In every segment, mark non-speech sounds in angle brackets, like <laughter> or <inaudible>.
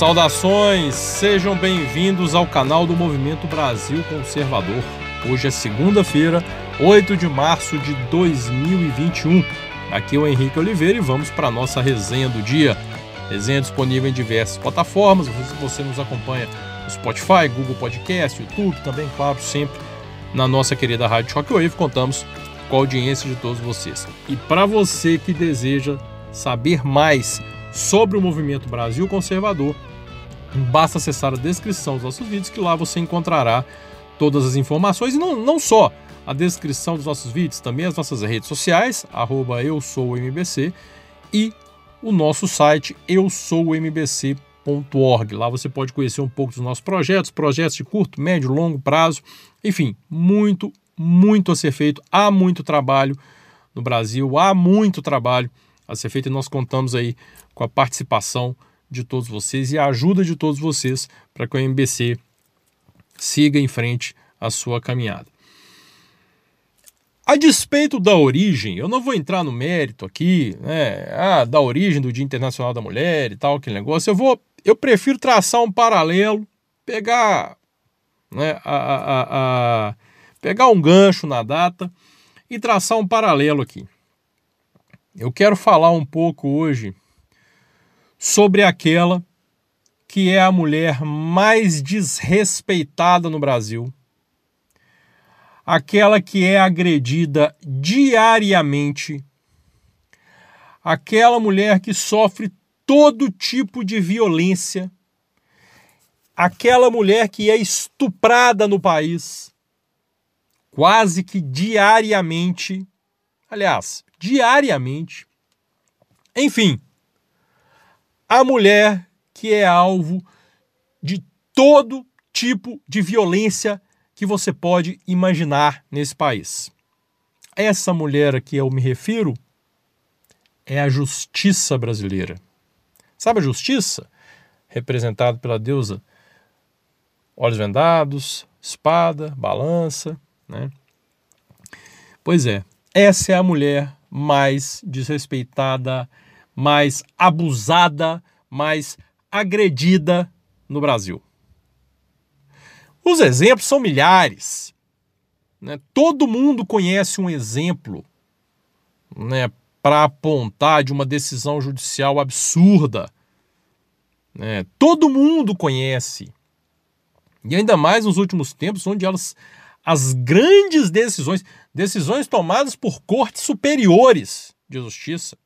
Saudações, sejam bem-vindos ao canal do Movimento Brasil Conservador. Hoje é segunda-feira, 8 de março de 2021. Aqui é o Henrique Oliveira e vamos para a nossa resenha do dia. Resenha disponível em diversas plataformas. Você nos acompanha no Spotify, Google Podcast, YouTube, também, claro, sempre na nossa querida Rádio Shockwave. Contamos com a audiência de todos vocês. E para você que deseja saber mais sobre o movimento Brasil Conservador, basta acessar a descrição dos nossos vídeos que lá você encontrará todas as informações e não, não só a descrição dos nossos vídeos, também as nossas redes sociais, arroba eu sou MBC e o nosso site eu sou MBC.org. Lá você pode conhecer um pouco dos nossos projetos, projetos de curto, médio, longo prazo, enfim, muito, muito a ser feito. Há muito trabalho no Brasil, há muito trabalho a ser feito e nós contamos aí com a participação de todos vocês e a ajuda de todos vocês para que o MBC siga em frente a sua caminhada. A despeito da origem, eu não vou entrar no mérito aqui, né, ah, da origem do Dia Internacional da Mulher e tal, aquele negócio. Eu vou, eu prefiro traçar um paralelo, pegar, né, a, a, a, pegar um gancho na data e traçar um paralelo aqui. Eu quero falar um pouco hoje sobre aquela que é a mulher mais desrespeitada no Brasil, aquela que é agredida diariamente, aquela mulher que sofre todo tipo de violência, aquela mulher que é estuprada no país, quase que diariamente, aliás, diariamente. Enfim, a mulher que é alvo de todo tipo de violência que você pode imaginar nesse país. Essa mulher a que eu me refiro é a justiça brasileira. Sabe a justiça? Representada pela deusa olhos vendados, espada, balança, né? Pois é, essa é a mulher mais desrespeitada, mais abusada, mais agredida no Brasil. Os exemplos são milhares. Né? Todo mundo conhece um exemplo né, para apontar de uma decisão judicial absurda. Né? Todo mundo conhece. E ainda mais nos últimos tempos, onde elas, as grandes decisões, decisões tomadas por cortes superiores de justiça,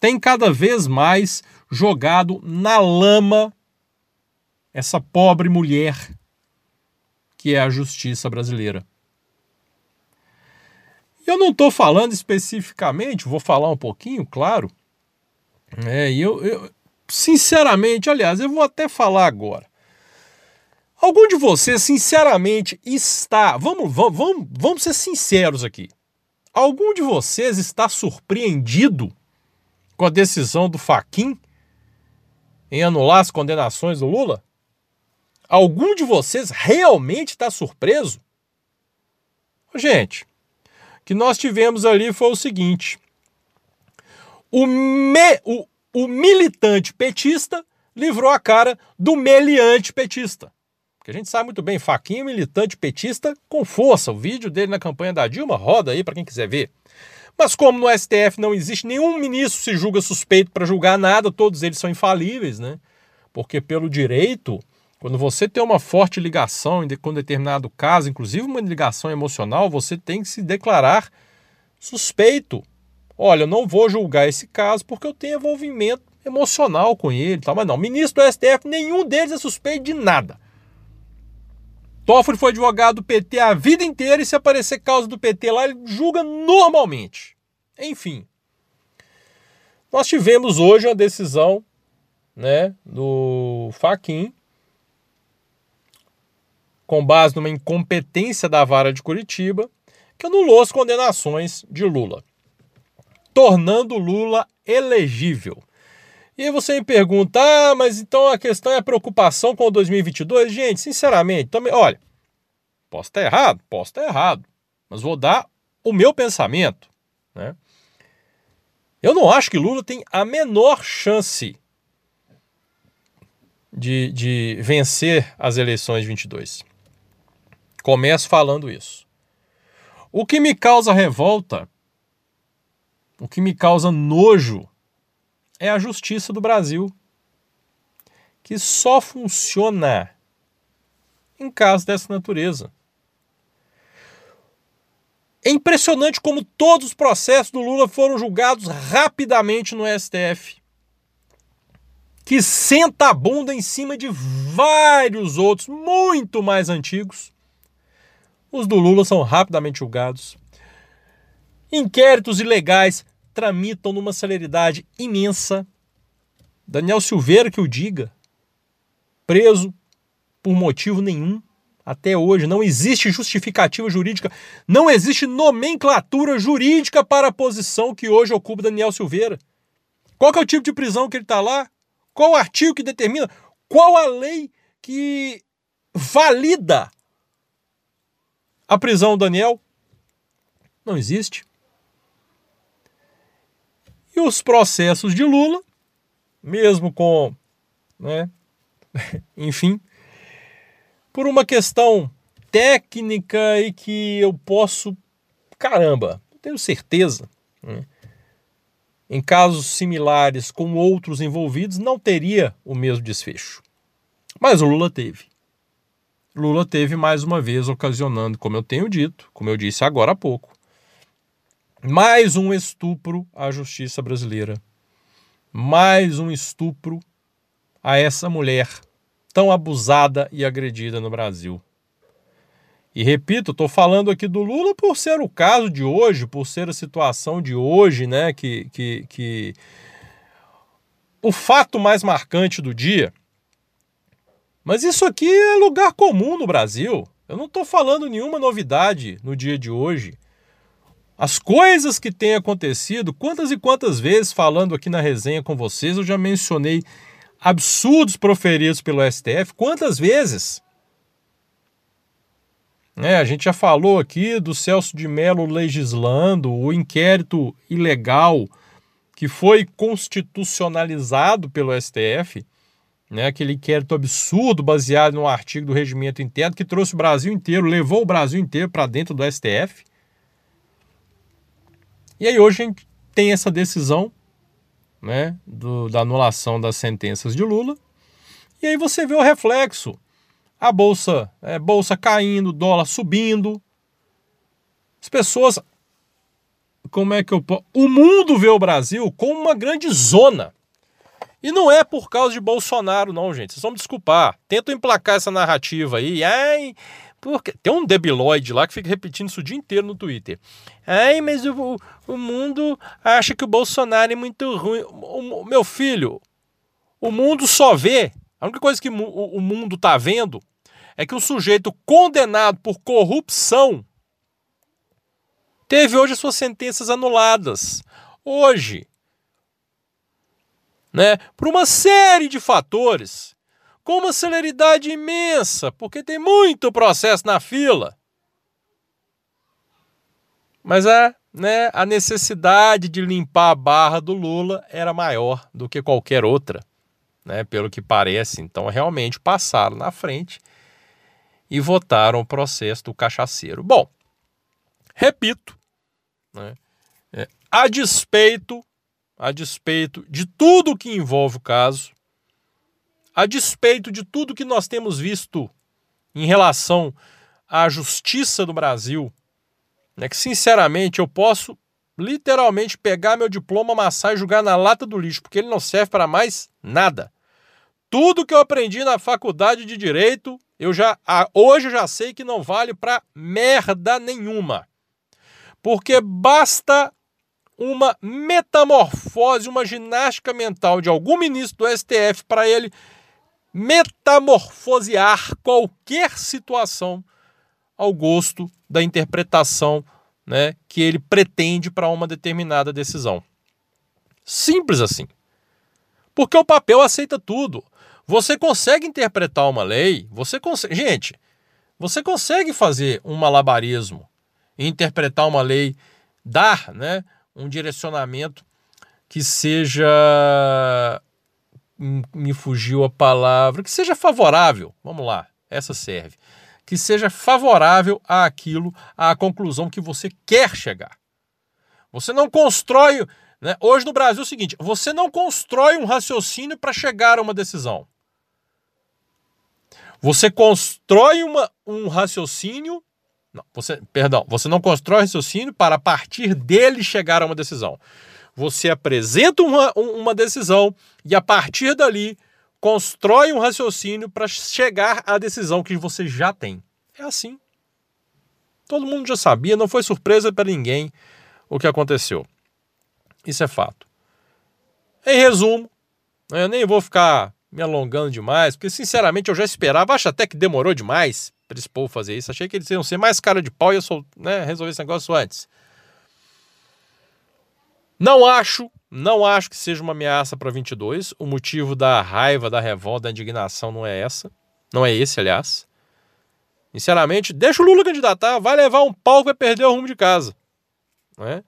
tem cada vez mais jogado na lama essa pobre mulher que é a justiça brasileira. Eu não estou falando especificamente, vou falar um pouquinho, claro. É, eu, eu, sinceramente, aliás, eu vou até falar agora. Algum de vocês, sinceramente, está. Vamos, vamos, vamos ser sinceros aqui. Algum de vocês está surpreendido com a decisão do Faquin em anular as condenações do Lula? Algum de vocês realmente está surpreso? Gente, o que nós tivemos ali foi o seguinte: o, me, o, o militante petista livrou a cara do meliante petista. Porque a gente sabe muito bem, Faquinha militante petista com força. O vídeo dele na campanha da Dilma roda aí para quem quiser ver. Mas como no STF não existe nenhum ministro se julga suspeito para julgar nada, todos eles são infalíveis, né? Porque pelo direito, quando você tem uma forte ligação com determinado caso, inclusive uma ligação emocional, você tem que se declarar suspeito. Olha, eu não vou julgar esse caso porque eu tenho envolvimento emocional com ele, tá? mas não, ministro do STF, nenhum deles é suspeito de nada. Toffoli foi advogado do PT a vida inteira e se aparecer causa do PT lá, ele julga normalmente. Enfim. Nós tivemos hoje uma decisão né, do Faquin com base numa incompetência da vara de Curitiba, que anulou as condenações de Lula, tornando Lula elegível. E aí você me pergunta, ah, mas então a questão é a preocupação com o 2022? Gente, sinceramente, também, olha, posso estar errado, posso estar errado, mas vou dar o meu pensamento. Né? Eu não acho que Lula tem a menor chance de, de vencer as eleições de 22. Começo falando isso. O que me causa revolta, o que me causa nojo, é a justiça do Brasil, que só funciona em casos dessa natureza. É impressionante como todos os processos do Lula foram julgados rapidamente no STF que senta a bunda em cima de vários outros muito mais antigos. Os do Lula são rapidamente julgados. Inquéritos ilegais tramitam numa celeridade imensa. Daniel Silveira que o diga, preso por motivo nenhum até hoje. Não existe justificativa jurídica, não existe nomenclatura jurídica para a posição que hoje ocupa Daniel Silveira. Qual é o tipo de prisão que ele está lá? Qual o artigo que determina? Qual a lei que valida a prisão do Daniel? Não existe. E os processos de Lula, mesmo com, né, <laughs> enfim, por uma questão técnica e que eu posso, caramba, tenho certeza, né, em casos similares com outros envolvidos, não teria o mesmo desfecho. Mas o Lula teve. Lula teve mais uma vez ocasionando, como eu tenho dito, como eu disse agora há pouco, mais um estupro à justiça brasileira. Mais um estupro a essa mulher tão abusada e agredida no Brasil. E repito, estou falando aqui do Lula por ser o caso de hoje, por ser a situação de hoje, né? Que, que, que... o fato mais marcante do dia. Mas isso aqui é lugar comum no Brasil. Eu não estou falando nenhuma novidade no dia de hoje. As coisas que têm acontecido, quantas e quantas vezes falando aqui na resenha com vocês, eu já mencionei absurdos proferidos pelo STF, quantas vezes? É, a gente já falou aqui do Celso de Mello legislando o inquérito ilegal que foi constitucionalizado pelo STF, né, aquele inquérito absurdo baseado no artigo do regimento interno que trouxe o Brasil inteiro, levou o Brasil inteiro para dentro do STF. E aí hoje a gente tem essa decisão né, do, da anulação das sentenças de Lula. E aí você vê o reflexo a bolsa, é, bolsa caindo, dólar subindo. As pessoas, como é que eu o mundo vê o Brasil como uma grande zona. E não é por causa de Bolsonaro, não, gente. Vocês vão me desculpar. Tentam emplacar essa narrativa aí. Ai, porque tem um debilóide lá que fica repetindo isso o dia inteiro no Twitter. Ai, mas o, o mundo acha que o Bolsonaro é muito ruim. O, o, meu filho, o mundo só vê. A única coisa que o, o mundo está vendo é que um sujeito condenado por corrupção teve hoje suas sentenças anuladas. Hoje. Né? Por uma série de fatores. Com uma celeridade imensa, porque tem muito processo na fila. Mas a, né, a necessidade de limpar a barra do Lula era maior do que qualquer outra, né, pelo que parece. Então, realmente passaram na frente e votaram o processo do cachaceiro. Bom, repito, né, é, a despeito, a despeito de tudo que envolve o caso, a despeito de tudo que nós temos visto em relação à justiça do Brasil, né, que sinceramente eu posso literalmente pegar meu diploma, amassar e jogar na lata do lixo, porque ele não serve para mais nada. Tudo que eu aprendi na faculdade de direito eu já hoje eu já sei que não vale para merda nenhuma. Porque basta uma metamorfose, uma ginástica mental de algum ministro do STF para ele metamorfosear qualquer situação ao gosto da interpretação né, que ele pretende para uma determinada decisão. Simples assim. Porque o papel aceita tudo. Você consegue interpretar uma lei, você consegue. Gente, você consegue fazer um malabarismo e interpretar uma lei, dar né, um direcionamento que seja me fugiu a palavra, que seja favorável. Vamos lá, essa serve. Que seja favorável àquilo, à conclusão que você quer chegar. Você não constrói. Né? Hoje no Brasil é o seguinte: você não constrói um raciocínio para chegar a uma decisão. Você constrói uma, um raciocínio. Não, você, perdão, você não constrói raciocínio para a partir dele chegar a uma decisão. Você apresenta uma, uma decisão e a partir dali constrói um raciocínio para chegar à decisão que você já tem. É assim. Todo mundo já sabia, não foi surpresa para ninguém o que aconteceu. Isso é fato. Em resumo, eu nem vou ficar me alongando demais, porque sinceramente eu já esperava, acho até que demorou demais para esse povo fazer isso. Achei que eles iam ser mais cara de pau e eu sou, né, resolver esse negócio antes. Não acho, não acho que seja uma ameaça para 22. O motivo da raiva, da revolta, da indignação não é essa. Não é esse, aliás. Sinceramente, deixa o Lula candidatar, vai levar um pau que vai perder o rumo de casa. Né?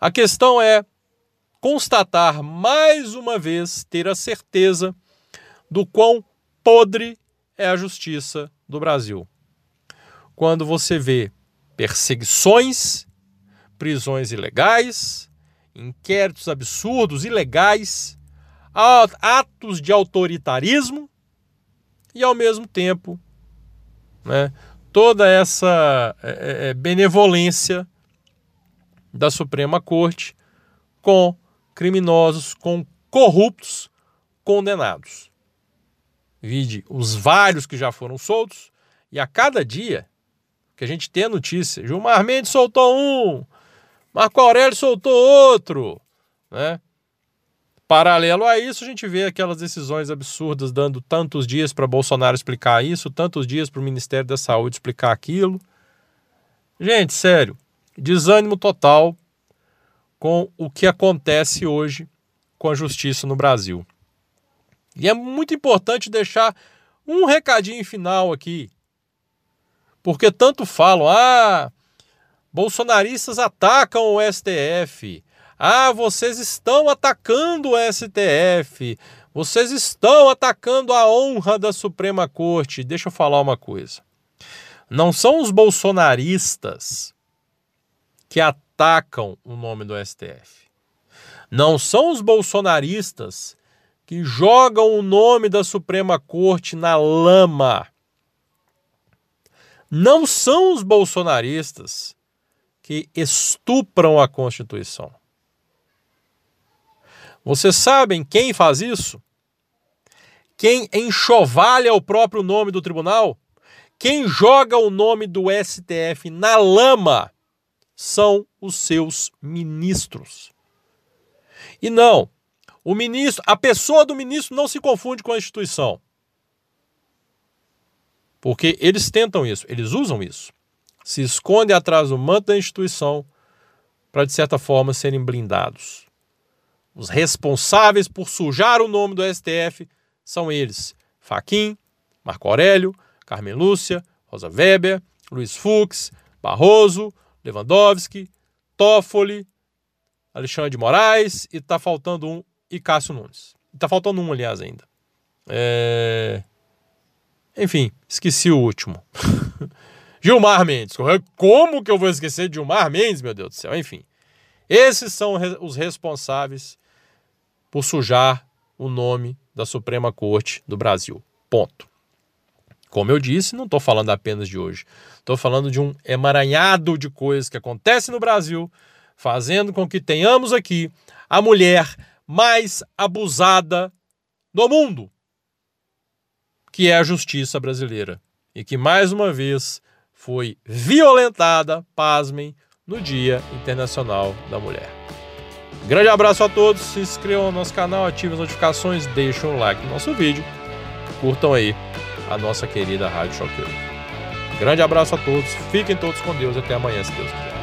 A questão é constatar mais uma vez, ter a certeza do quão podre é a justiça do Brasil. Quando você vê perseguições, prisões ilegais, inquéritos absurdos, ilegais, atos de autoritarismo e, ao mesmo tempo, né, toda essa é, é, benevolência da Suprema Corte com criminosos, com corruptos condenados. Vide os vários que já foram soltos, e a cada dia que a gente tem a notícia, Gilmar Mendes soltou um, Marco Aurélio soltou outro, né? Paralelo a isso, a gente vê aquelas decisões absurdas dando tantos dias para Bolsonaro explicar isso, tantos dias para o Ministério da Saúde explicar aquilo. Gente, sério, desânimo total com o que acontece hoje com a justiça no Brasil. E é muito importante deixar um recadinho final aqui. Porque tanto falam, ah, bolsonaristas atacam o STF. Ah, vocês estão atacando o STF. Vocês estão atacando a honra da Suprema Corte. Deixa eu falar uma coisa. Não são os bolsonaristas que atacam o nome do STF. Não são os bolsonaristas que jogam o nome da Suprema Corte na lama. Não são os bolsonaristas que estupram a Constituição. Vocês sabem quem faz isso? Quem enxovalha o próprio nome do tribunal? Quem joga o nome do STF na lama são os seus ministros. E não, o ministro, a pessoa do ministro não se confunde com a instituição. Porque eles tentam isso, eles usam isso. Se escondem atrás do manto da instituição para, de certa forma, serem blindados. Os responsáveis por sujar o nome do STF são eles: Faquim, Marco Aurélio, Carmen Lúcia, Rosa Weber, Luiz Fux, Barroso, Lewandowski, Toffoli, Alexandre de Moraes e tá faltando um e Cássio Nunes. Tá faltando um, aliás, ainda. É... Enfim, esqueci o último. <laughs> Gilmar Mendes. Como que eu vou esquecer de Gilmar Mendes, meu Deus do céu? Enfim, esses são os responsáveis por sujar o nome da Suprema Corte do Brasil. Ponto. Como eu disse, não estou falando apenas de hoje. Estou falando de um emaranhado de coisas que acontecem no Brasil, fazendo com que tenhamos aqui a mulher mais abusada do mundo, que é a justiça brasileira. E que, mais uma vez, foi violentada, pasmem, no Dia Internacional da Mulher. Grande abraço a todos, se inscrevam no nosso canal, ativem as notificações, deixem um like no nosso vídeo, curtam aí a nossa querida Rádio Shockwave. Grande abraço a todos, fiquem todos com Deus até amanhã, se Deus quiser.